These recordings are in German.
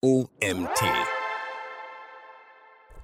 OMT.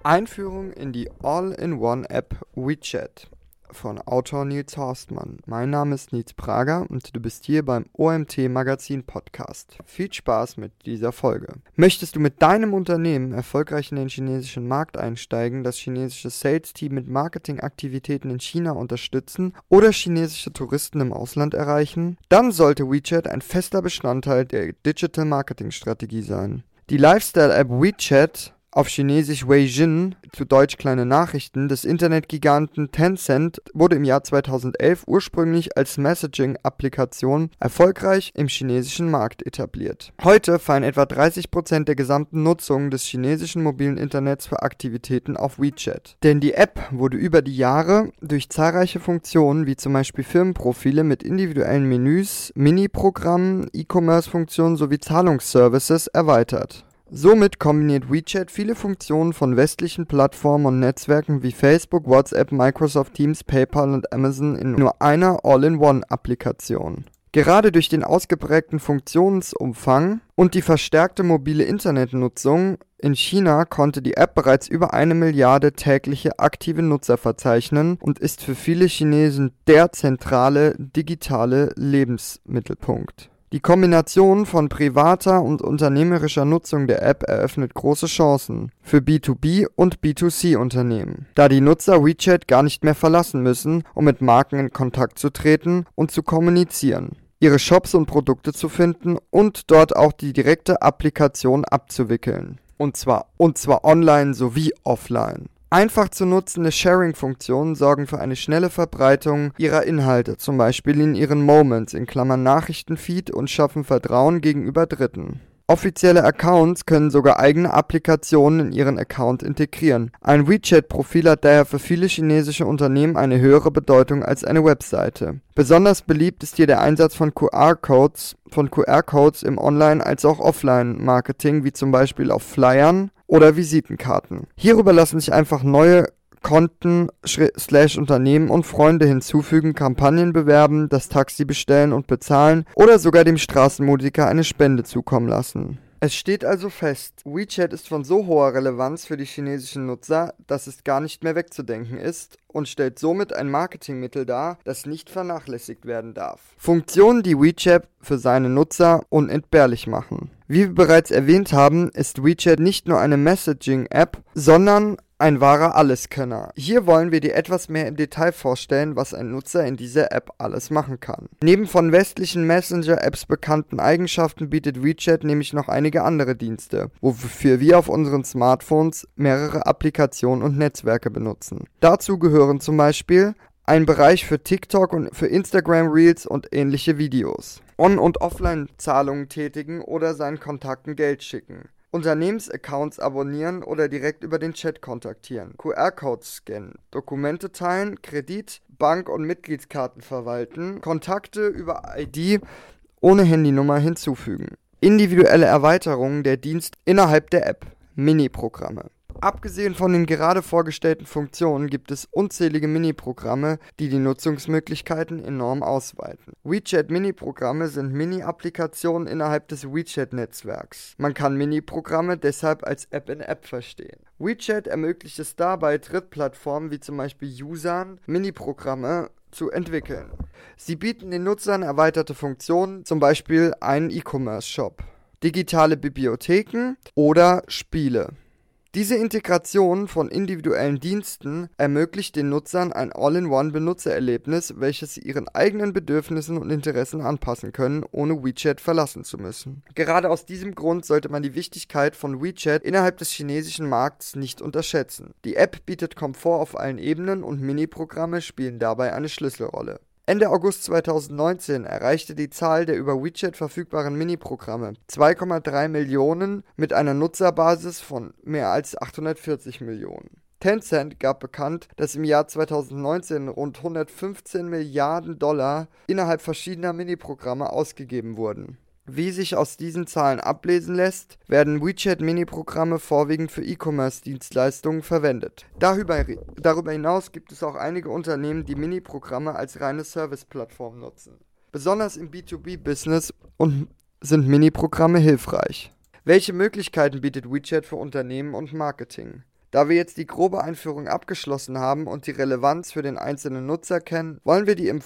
Einführung in die All-in-One-App WeChat von Autor Nils Horstmann. Mein Name ist Nils Prager und du bist hier beim OMT Magazin Podcast. Viel Spaß mit dieser Folge. Möchtest du mit deinem Unternehmen erfolgreich in den chinesischen Markt einsteigen, das chinesische Sales-Team mit Marketingaktivitäten in China unterstützen oder chinesische Touristen im Ausland erreichen? Dann sollte WeChat ein fester Bestandteil der Digital Marketing Strategie sein. Die Lifestyle-App WeChat auf Chinesisch Weijin, zu Deutsch kleine Nachrichten, des Internetgiganten Tencent wurde im Jahr 2011 ursprünglich als Messaging-Applikation erfolgreich im chinesischen Markt etabliert. Heute fallen etwa 30% der gesamten Nutzung des chinesischen mobilen Internets für Aktivitäten auf WeChat. Denn die App wurde über die Jahre durch zahlreiche Funktionen wie zum Beispiel Firmenprofile mit individuellen Menüs, Mini-Programmen, E-Commerce-Funktionen sowie Zahlungsservices erweitert. Somit kombiniert WeChat viele Funktionen von westlichen Plattformen und Netzwerken wie Facebook, WhatsApp, Microsoft Teams, PayPal und Amazon in nur einer All-in-One-Applikation. Gerade durch den ausgeprägten Funktionsumfang und die verstärkte mobile Internetnutzung in China konnte die App bereits über eine Milliarde tägliche aktive Nutzer verzeichnen und ist für viele Chinesen der zentrale digitale Lebensmittelpunkt. Die Kombination von privater und unternehmerischer Nutzung der App eröffnet große Chancen für B2B und B2C-Unternehmen, da die Nutzer WeChat gar nicht mehr verlassen müssen, um mit Marken in Kontakt zu treten und zu kommunizieren, ihre Shops und Produkte zu finden und dort auch die direkte Applikation abzuwickeln. Und zwar, und zwar online sowie offline. Einfach zu nutzende Sharing-Funktionen sorgen für eine schnelle Verbreitung ihrer Inhalte, zum Beispiel in ihren Moments in Klammern Nachrichtenfeed und schaffen Vertrauen gegenüber Dritten. Offizielle Accounts können sogar eigene Applikationen in ihren Account integrieren. Ein WeChat-Profil hat daher für viele chinesische Unternehmen eine höhere Bedeutung als eine Webseite. Besonders beliebt ist hier der Einsatz von QR-Codes von QR-Codes im Online- als auch Offline-Marketing, wie zum Beispiel auf Flyern oder Visitenkarten. Hierüber lassen sich einfach neue Konten, slash Unternehmen und Freunde hinzufügen, Kampagnen bewerben, das Taxi bestellen und bezahlen oder sogar dem Straßenmusiker eine Spende zukommen lassen. Es steht also fest, WeChat ist von so hoher Relevanz für die chinesischen Nutzer, dass es gar nicht mehr wegzudenken ist und stellt somit ein Marketingmittel dar, das nicht vernachlässigt werden darf. Funktionen, die WeChat für seine Nutzer unentbehrlich machen. Wie wir bereits erwähnt haben, ist WeChat nicht nur eine Messaging-App, sondern ein wahrer Alleskönner. Hier wollen wir dir etwas mehr im Detail vorstellen, was ein Nutzer in dieser App alles machen kann. Neben von westlichen Messenger-Apps bekannten Eigenschaften bietet WeChat nämlich noch einige andere Dienste, wofür wir auf unseren Smartphones mehrere Applikationen und Netzwerke benutzen. Dazu gehören zum Beispiel ein Bereich für TikTok und für Instagram Reels und ähnliche Videos. On- und Offline-Zahlungen tätigen oder seinen Kontakten Geld schicken. Unternehmensaccounts abonnieren oder direkt über den Chat kontaktieren, QR-Codes scannen, Dokumente teilen, Kredit, Bank- und Mitgliedskarten verwalten, Kontakte über ID ohne Handynummer hinzufügen, individuelle Erweiterungen der Dienst innerhalb der App, Mini-Programme. Abgesehen von den gerade vorgestellten Funktionen gibt es unzählige Mini-Programme, die die Nutzungsmöglichkeiten enorm ausweiten. WeChat Mini-Programme sind Mini-Applikationen innerhalb des WeChat-Netzwerks. Man kann Mini-Programme deshalb als App-in-App verstehen. WeChat ermöglicht es dabei, Drittplattformen wie zum Beispiel Usern Mini-Programme zu entwickeln. Sie bieten den Nutzern erweiterte Funktionen, zum Beispiel einen E-Commerce-Shop, digitale Bibliotheken oder Spiele. Diese Integration von individuellen Diensten ermöglicht den Nutzern ein All-in-One-Benutzererlebnis, welches sie ihren eigenen Bedürfnissen und Interessen anpassen können, ohne WeChat verlassen zu müssen. Gerade aus diesem Grund sollte man die Wichtigkeit von WeChat innerhalb des chinesischen Markts nicht unterschätzen. Die App bietet Komfort auf allen Ebenen und Mini-Programme spielen dabei eine Schlüsselrolle. Ende August 2019 erreichte die Zahl der über WeChat verfügbaren Mini-Programme 2,3 Millionen mit einer Nutzerbasis von mehr als 840 Millionen. Tencent gab bekannt, dass im Jahr 2019 rund 115 Milliarden Dollar innerhalb verschiedener Mini-Programme ausgegeben wurden. Wie sich aus diesen Zahlen ablesen lässt, werden WeChat-Mini-Programme vorwiegend für E-Commerce-Dienstleistungen verwendet. Darüber, darüber hinaus gibt es auch einige Unternehmen, die Mini-Programme als reine Service-Plattform nutzen. Besonders im B2B-Business sind Mini-Programme hilfreich. Welche Möglichkeiten bietet WeChat für Unternehmen und Marketing? Da wir jetzt die grobe Einführung abgeschlossen haben und die Relevanz für den einzelnen Nutzer kennen, wollen wir dir im,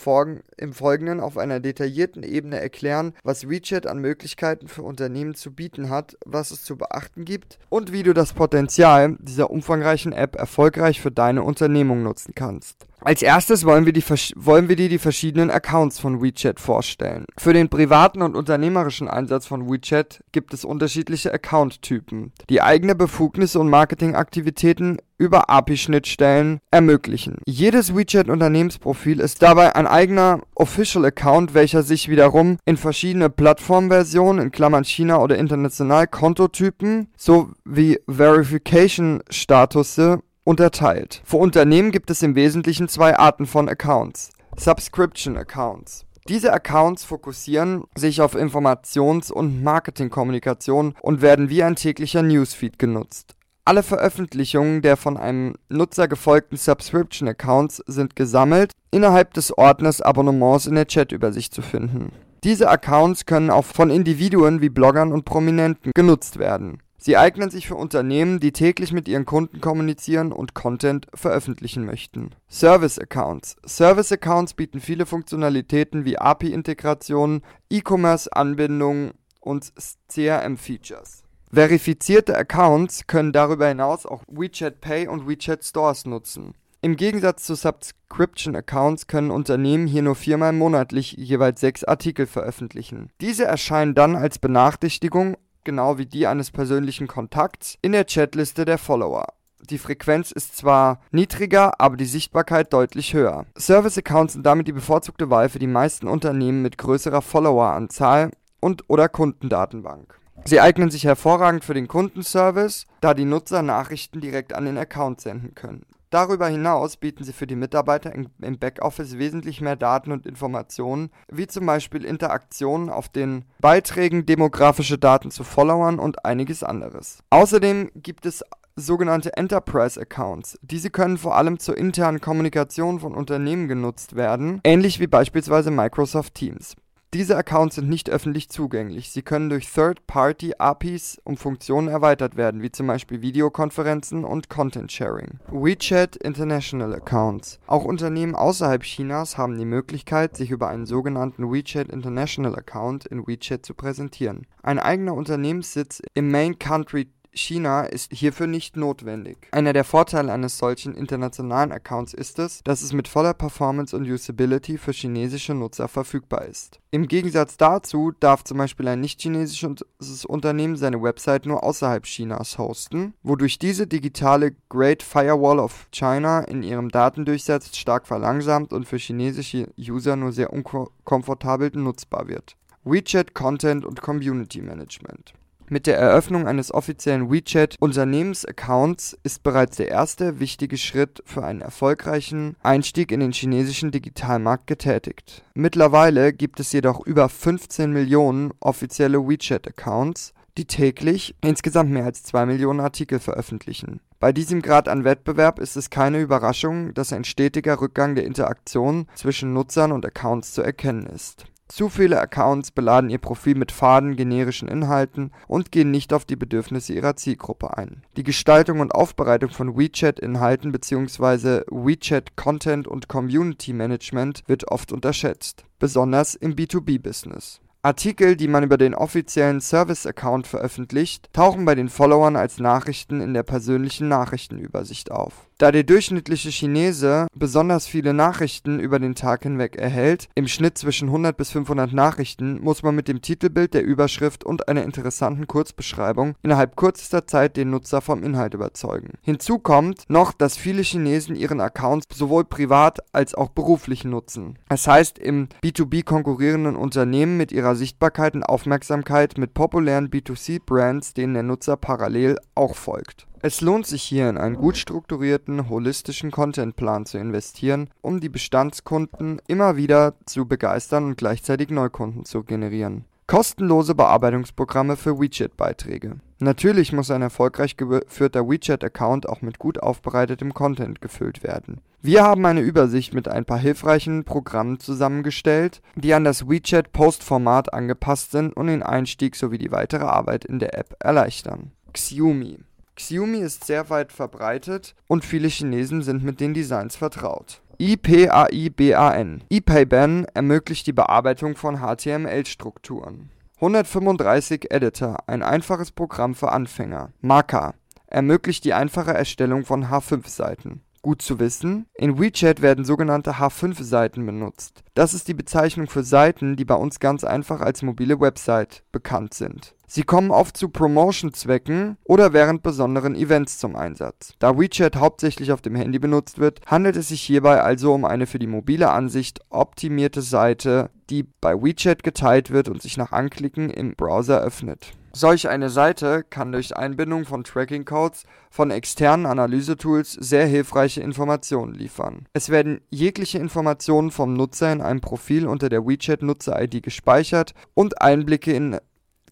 im, Folgenden auf einer detaillierten Ebene erklären, was WeChat an Möglichkeiten für Unternehmen zu bieten hat, was es zu beachten gibt und wie du das Potenzial dieser umfangreichen App erfolgreich für deine Unternehmung nutzen kannst. Als erstes wollen wir, die, wollen wir dir die verschiedenen Accounts von WeChat vorstellen. Für den privaten und unternehmerischen Einsatz von WeChat gibt es unterschiedliche Account-Typen, die eigene Befugnisse und Marketingaktivitäten über API-Schnittstellen ermöglichen. Jedes WeChat-Unternehmensprofil ist dabei ein eigener Official Account, welcher sich wiederum in verschiedene Plattformversionen, in Klammern China oder international, Kontotypen sowie Verification-Statusse unterteilt. Für Unternehmen gibt es im Wesentlichen zwei Arten von Accounts. Subscription Accounts. Diese Accounts fokussieren sich auf Informations- und Marketingkommunikation und werden wie ein täglicher Newsfeed genutzt. Alle Veröffentlichungen der von einem Nutzer gefolgten Subscription Accounts sind gesammelt innerhalb des Ordners Abonnements in der Chatübersicht zu finden. Diese Accounts können auch von Individuen wie Bloggern und Prominenten genutzt werden. Sie eignen sich für Unternehmen, die täglich mit ihren Kunden kommunizieren und Content veröffentlichen möchten. Service Accounts. Service Accounts bieten viele Funktionalitäten wie API-Integrationen, E-Commerce-Anbindungen und CRM-Features. Verifizierte Accounts können darüber hinaus auch WeChat Pay und WeChat Stores nutzen. Im Gegensatz zu Subscription Accounts können Unternehmen hier nur viermal monatlich jeweils sechs Artikel veröffentlichen. Diese erscheinen dann als Benachrichtigung genau wie die eines persönlichen Kontakts, in der Chatliste der Follower. Die Frequenz ist zwar niedriger, aber die Sichtbarkeit deutlich höher. Service-Accounts sind damit die bevorzugte Wahl für die meisten Unternehmen mit größerer Followeranzahl und oder Kundendatenbank. Sie eignen sich hervorragend für den Kundenservice, da die Nutzer Nachrichten direkt an den Account senden können. Darüber hinaus bieten sie für die Mitarbeiter im Backoffice wesentlich mehr Daten und Informationen, wie zum Beispiel Interaktionen auf den Beiträgen, demografische Daten zu Followern und einiges anderes. Außerdem gibt es sogenannte Enterprise Accounts. Diese können vor allem zur internen Kommunikation von Unternehmen genutzt werden, ähnlich wie beispielsweise Microsoft Teams. Diese Accounts sind nicht öffentlich zugänglich. Sie können durch Third-Party-APIs um Funktionen erweitert werden, wie zum Beispiel Videokonferenzen und Content-Sharing. WeChat International Accounts. Auch Unternehmen außerhalb Chinas haben die Möglichkeit, sich über einen sogenannten WeChat International Account in WeChat zu präsentieren. Ein eigener Unternehmenssitz im Main Country China ist hierfür nicht notwendig. Einer der Vorteile eines solchen internationalen Accounts ist es, dass es mit voller Performance und Usability für chinesische Nutzer verfügbar ist. Im Gegensatz dazu darf zum Beispiel ein nicht-chinesisches Unternehmen seine Website nur außerhalb Chinas hosten, wodurch diese digitale Great Firewall of China in ihrem Datendurchsatz stark verlangsamt und für chinesische User nur sehr unkomfortabel nutzbar wird. WeChat Content und Community Management mit der Eröffnung eines offiziellen WeChat-Unternehmensaccounts ist bereits der erste wichtige Schritt für einen erfolgreichen Einstieg in den chinesischen Digitalmarkt getätigt. Mittlerweile gibt es jedoch über 15 Millionen offizielle WeChat-Accounts, die täglich insgesamt mehr als 2 Millionen Artikel veröffentlichen. Bei diesem Grad an Wettbewerb ist es keine Überraschung, dass ein stetiger Rückgang der Interaktion zwischen Nutzern und Accounts zu erkennen ist zu viele Accounts beladen ihr Profil mit faden, generischen Inhalten und gehen nicht auf die Bedürfnisse ihrer Zielgruppe ein. Die Gestaltung und Aufbereitung von WeChat-Inhalten bzw. WeChat-Content und Community-Management wird oft unterschätzt, besonders im B2B-Business Artikel, die man über den offiziellen Service-Account veröffentlicht, tauchen bei den Followern als Nachrichten in der persönlichen Nachrichtenübersicht auf. Da der durchschnittliche Chinese besonders viele Nachrichten über den Tag hinweg erhält, im Schnitt zwischen 100 bis 500 Nachrichten, muss man mit dem Titelbild, der Überschrift und einer interessanten Kurzbeschreibung innerhalb kürzester Zeit den Nutzer vom Inhalt überzeugen. Hinzu kommt noch, dass viele Chinesen ihren Accounts sowohl privat als auch beruflich nutzen. Das heißt, im B2B konkurrierenden Unternehmen mit ihrer Sichtbarkeit und Aufmerksamkeit mit populären B2C-Brands, denen der Nutzer parallel auch folgt. Es lohnt sich hier in einen gut strukturierten, holistischen Contentplan zu investieren, um die Bestandskunden immer wieder zu begeistern und gleichzeitig Neukunden zu generieren. Kostenlose Bearbeitungsprogramme für WeChat-Beiträge. Natürlich muss ein erfolgreich geführter WeChat-Account auch mit gut aufbereitetem Content gefüllt werden. Wir haben eine Übersicht mit ein paar hilfreichen Programmen zusammengestellt, die an das WeChat-Post-Format angepasst sind und den Einstieg sowie die weitere Arbeit in der App erleichtern. Xiumi. Xiumi ist sehr weit verbreitet und viele Chinesen sind mit den Designs vertraut. IPAIBAN. IPAIBAN ermöglicht die Bearbeitung von HTML-Strukturen. 135 Editor, ein einfaches Programm für Anfänger. Maka ermöglicht die einfache Erstellung von H5-Seiten. Gut zu wissen, in WeChat werden sogenannte H5-Seiten benutzt. Das ist die Bezeichnung für Seiten, die bei uns ganz einfach als mobile Website bekannt sind. Sie kommen oft zu Promotion-Zwecken oder während besonderen Events zum Einsatz. Da WeChat hauptsächlich auf dem Handy benutzt wird, handelt es sich hierbei also um eine für die mobile Ansicht optimierte Seite, die bei WeChat geteilt wird und sich nach Anklicken im Browser öffnet. Solch eine Seite kann durch Einbindung von Tracking-Codes von externen Analysetools sehr hilfreiche Informationen liefern. Es werden jegliche Informationen vom Nutzer in einem Profil unter der WeChat-Nutzer-ID gespeichert und Einblicke in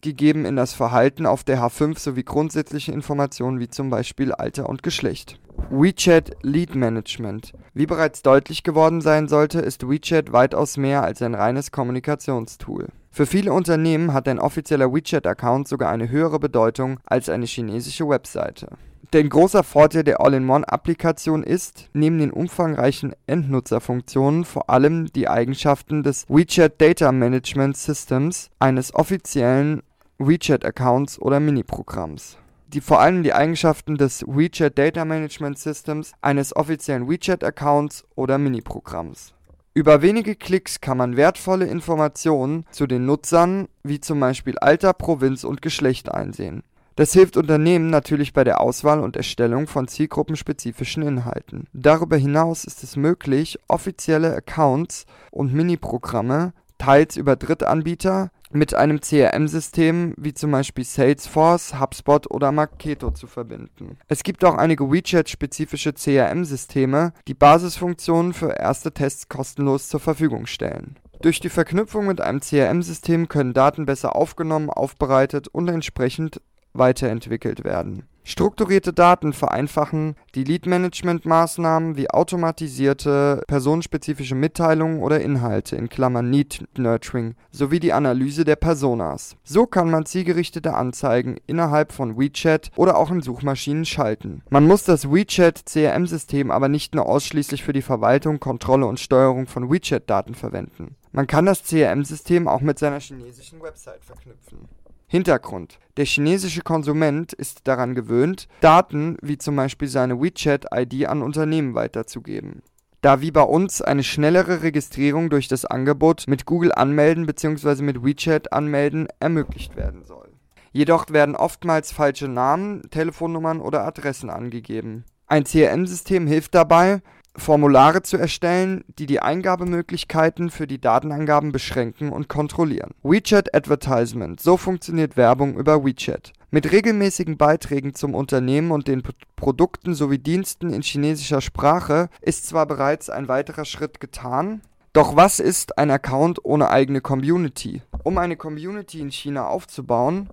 gegeben in das Verhalten auf der H5 sowie grundsätzliche Informationen wie zum Beispiel Alter und Geschlecht. WeChat Lead Management. Wie bereits deutlich geworden sein sollte, ist WeChat weitaus mehr als ein reines Kommunikationstool. Für viele Unternehmen hat ein offizieller WeChat-Account sogar eine höhere Bedeutung als eine chinesische Webseite. Denn großer Vorteil der All-in-One-Applikation ist, neben den umfangreichen Endnutzerfunktionen vor allem die Eigenschaften des WeChat Data Management Systems, eines offiziellen WeChat-Accounts oder Mini-Programms die vor allem die Eigenschaften des WeChat Data Management Systems, eines offiziellen WeChat-Accounts oder Mini-Programms. Über wenige Klicks kann man wertvolle Informationen zu den Nutzern, wie zum Beispiel Alter, Provinz und Geschlecht einsehen. Das hilft Unternehmen natürlich bei der Auswahl und Erstellung von zielgruppenspezifischen Inhalten. Darüber hinaus ist es möglich, offizielle Accounts und Mini-Programme teils über Drittanbieter mit einem CRM-System wie zum Beispiel Salesforce, HubSpot oder Marketo zu verbinden. Es gibt auch einige WeChat-spezifische CRM-Systeme, die Basisfunktionen für erste Tests kostenlos zur Verfügung stellen. Durch die Verknüpfung mit einem CRM-System können Daten besser aufgenommen, aufbereitet und entsprechend weiterentwickelt werden. Strukturierte Daten vereinfachen die Lead-Management-Maßnahmen wie automatisierte personenspezifische Mitteilungen oder Inhalte in Klammern Need Nurturing sowie die Analyse der Personas. So kann man zielgerichtete Anzeigen innerhalb von WeChat oder auch in Suchmaschinen schalten. Man muss das WeChat CRM-System aber nicht nur ausschließlich für die Verwaltung, Kontrolle und Steuerung von WeChat-Daten verwenden. Man kann das CRM-System auch mit seiner chinesischen Website verknüpfen. Hintergrund: Der chinesische Konsument ist daran gewöhnt, Daten wie zum Beispiel seine WeChat-ID an Unternehmen weiterzugeben. Da wie bei uns eine schnellere Registrierung durch das Angebot mit Google Anmelden bzw. mit WeChat Anmelden ermöglicht werden soll. Jedoch werden oftmals falsche Namen, Telefonnummern oder Adressen angegeben. Ein CRM-System hilft dabei Formulare zu erstellen, die die Eingabemöglichkeiten für die Datenangaben beschränken und kontrollieren. WeChat Advertisement. So funktioniert Werbung über WeChat. Mit regelmäßigen Beiträgen zum Unternehmen und den P Produkten sowie Diensten in chinesischer Sprache ist zwar bereits ein weiterer Schritt getan, doch was ist ein Account ohne eigene Community? Um eine Community in China aufzubauen,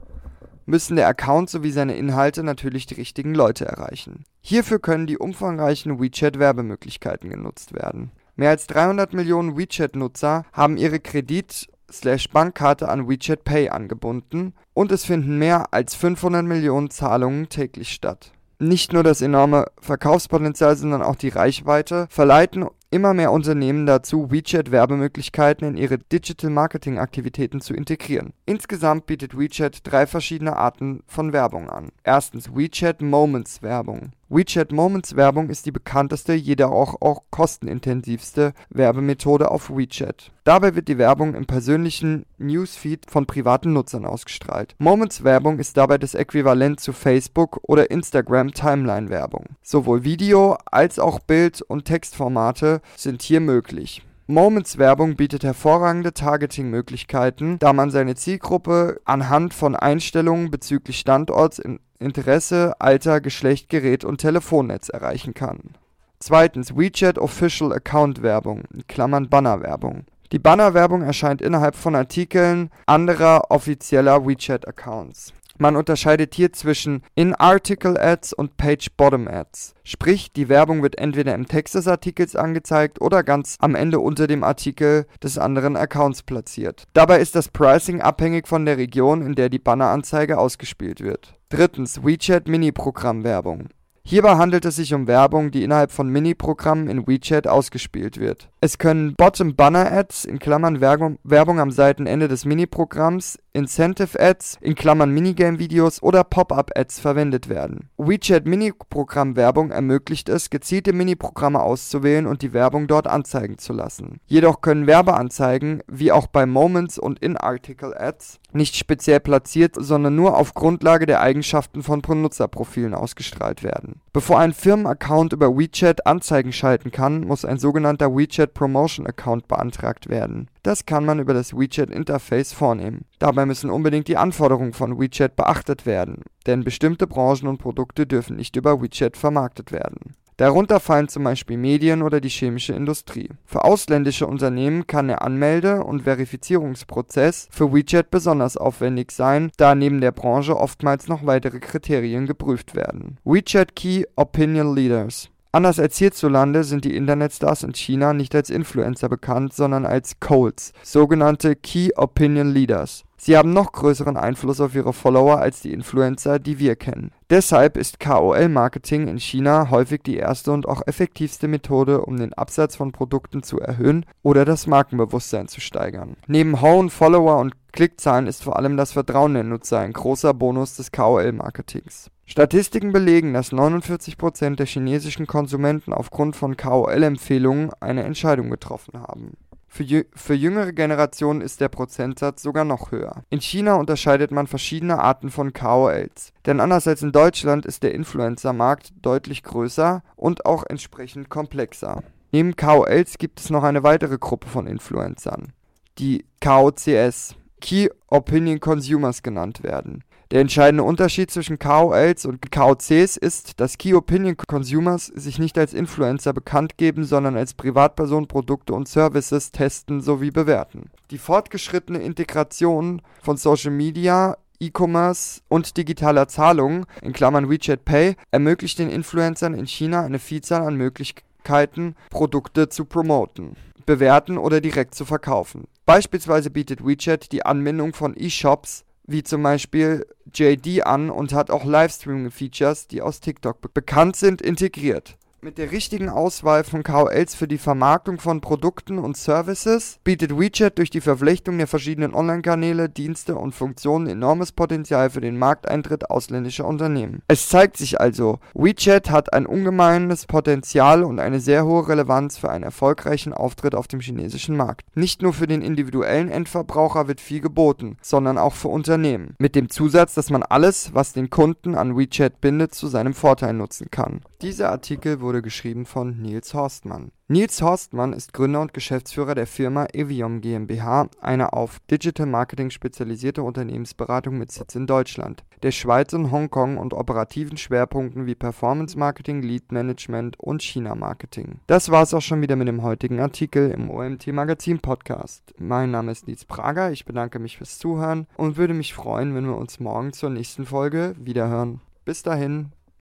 müssen der Account sowie seine Inhalte natürlich die richtigen Leute erreichen. Hierfür können die umfangreichen WeChat-Werbemöglichkeiten genutzt werden. Mehr als 300 Millionen WeChat-Nutzer haben ihre Kredit/Bankkarte an WeChat Pay angebunden und es finden mehr als 500 Millionen Zahlungen täglich statt. Nicht nur das enorme Verkaufspotenzial, sondern auch die Reichweite verleiten immer mehr Unternehmen dazu, WeChat-Werbemöglichkeiten in ihre Digital-Marketing-Aktivitäten zu integrieren. Insgesamt bietet WeChat drei verschiedene Arten von Werbung an. Erstens WeChat Moments Werbung. WeChat Moments Werbung ist die bekannteste, jedoch auch, auch kostenintensivste Werbemethode auf WeChat. Dabei wird die Werbung im persönlichen Newsfeed von privaten Nutzern ausgestrahlt. Moments Werbung ist dabei das Äquivalent zu Facebook oder Instagram Timeline Werbung. Sowohl Video als auch Bild- und Textformate sind hier möglich. Moments Werbung bietet hervorragende Targeting-Möglichkeiten, da man seine Zielgruppe anhand von Einstellungen bezüglich Standorts in Interesse, Alter, Geschlecht, Gerät und Telefonnetz erreichen kann. Zweitens WeChat Official Account Werbung (Klammern Bannerwerbung). Die Bannerwerbung erscheint innerhalb von Artikeln anderer offizieller WeChat-Accounts. Man unterscheidet hier zwischen In-Article Ads und Page-Bottom Ads. Sprich, die Werbung wird entweder im Text des Artikels angezeigt oder ganz am Ende unter dem Artikel des anderen Accounts platziert. Dabei ist das Pricing abhängig von der Region, in der die Banneranzeige ausgespielt wird. Drittens WeChat Mini-Programm-Werbung. Hierbei handelt es sich um Werbung, die innerhalb von Mini-Programmen in WeChat ausgespielt wird. Es können Bottom-Banner-Ads in Klammern Werbung, Werbung am Seitenende des Mini-Programms, Incentive-Ads in Klammern Minigame-Videos oder Pop-up-Ads verwendet werden. WeChat Mini-Programm-Werbung ermöglicht es, gezielte Mini-Programme auszuwählen und die Werbung dort anzeigen zu lassen. Jedoch können Werbeanzeigen, wie auch bei Moments und In-Article-Ads, nicht speziell platziert, sondern nur auf Grundlage der Eigenschaften von Benutzerprofilen ausgestrahlt werden. Bevor ein Firmenaccount über WeChat Anzeigen schalten kann, muss ein sogenannter WeChat Promotion Account beantragt werden. Das kann man über das WeChat Interface vornehmen. Dabei müssen unbedingt die Anforderungen von WeChat beachtet werden, denn bestimmte Branchen und Produkte dürfen nicht über WeChat vermarktet werden. Darunter fallen zum Beispiel Medien oder die chemische Industrie. Für ausländische Unternehmen kann der Anmelde- und Verifizierungsprozess für WeChat besonders aufwendig sein, da neben der Branche oftmals noch weitere Kriterien geprüft werden. WeChat Key Opinion Leaders Anders als hierzulande sind die Internetstars in China nicht als Influencer bekannt, sondern als Colts, sogenannte Key Opinion Leaders. Sie haben noch größeren Einfluss auf ihre Follower als die Influencer, die wir kennen. Deshalb ist KOL-Marketing in China häufig die erste und auch effektivste Methode, um den Absatz von Produkten zu erhöhen oder das Markenbewusstsein zu steigern. Neben hohen Follower- und Klickzahlen ist vor allem das Vertrauen der Nutzer ein großer Bonus des KOL-Marketings. Statistiken belegen, dass 49% der chinesischen Konsumenten aufgrund von KOL-Empfehlungen eine Entscheidung getroffen haben für, für jüngere Generationen ist der Prozentsatz sogar noch höher. In China unterscheidet man verschiedene Arten von KOLs. Denn anders als in Deutschland ist der Influencer-Markt deutlich größer und auch entsprechend komplexer. Neben KOLs gibt es noch eine weitere Gruppe von Influencern, die KOCS, Key Opinion Consumers genannt werden. Der entscheidende Unterschied zwischen KOLs und KOCs ist, dass Key Opinion Consumers sich nicht als Influencer bekannt geben, sondern als Privatperson Produkte und Services testen sowie bewerten. Die fortgeschrittene Integration von Social Media E-Commerce und digitaler Zahlungen in Klammern WeChat Pay ermöglicht den Influencern in China eine Vielzahl an Möglichkeiten, Produkte zu promoten, bewerten oder direkt zu verkaufen. Beispielsweise bietet WeChat die Anbindung von E-Shops wie zum Beispiel JD an und hat auch Livestreaming-Features, die aus TikTok bekannt sind, integriert. Mit der richtigen Auswahl von KOLs für die Vermarktung von Produkten und Services bietet WeChat durch die Verflechtung der verschiedenen Online-Kanäle, Dienste und Funktionen enormes Potenzial für den Markteintritt ausländischer Unternehmen. Es zeigt sich also, WeChat hat ein ungemeines Potenzial und eine sehr hohe Relevanz für einen erfolgreichen Auftritt auf dem chinesischen Markt. Nicht nur für den individuellen Endverbraucher wird viel geboten, sondern auch für Unternehmen. Mit dem Zusatz, dass man alles, was den Kunden an WeChat bindet, zu seinem Vorteil nutzen kann. Dieser Artikel wurde geschrieben von Nils Horstmann. Nils Horstmann ist Gründer und Geschäftsführer der Firma Eviom GmbH, eine auf Digital Marketing spezialisierte Unternehmensberatung mit Sitz in Deutschland, der Schweiz und Hongkong und operativen Schwerpunkten wie Performance Marketing, Lead Management und China Marketing. Das war's auch schon wieder mit dem heutigen Artikel im OMT Magazin Podcast. Mein Name ist Nils Prager, ich bedanke mich fürs Zuhören und würde mich freuen, wenn wir uns morgen zur nächsten Folge wiederhören. Bis dahin.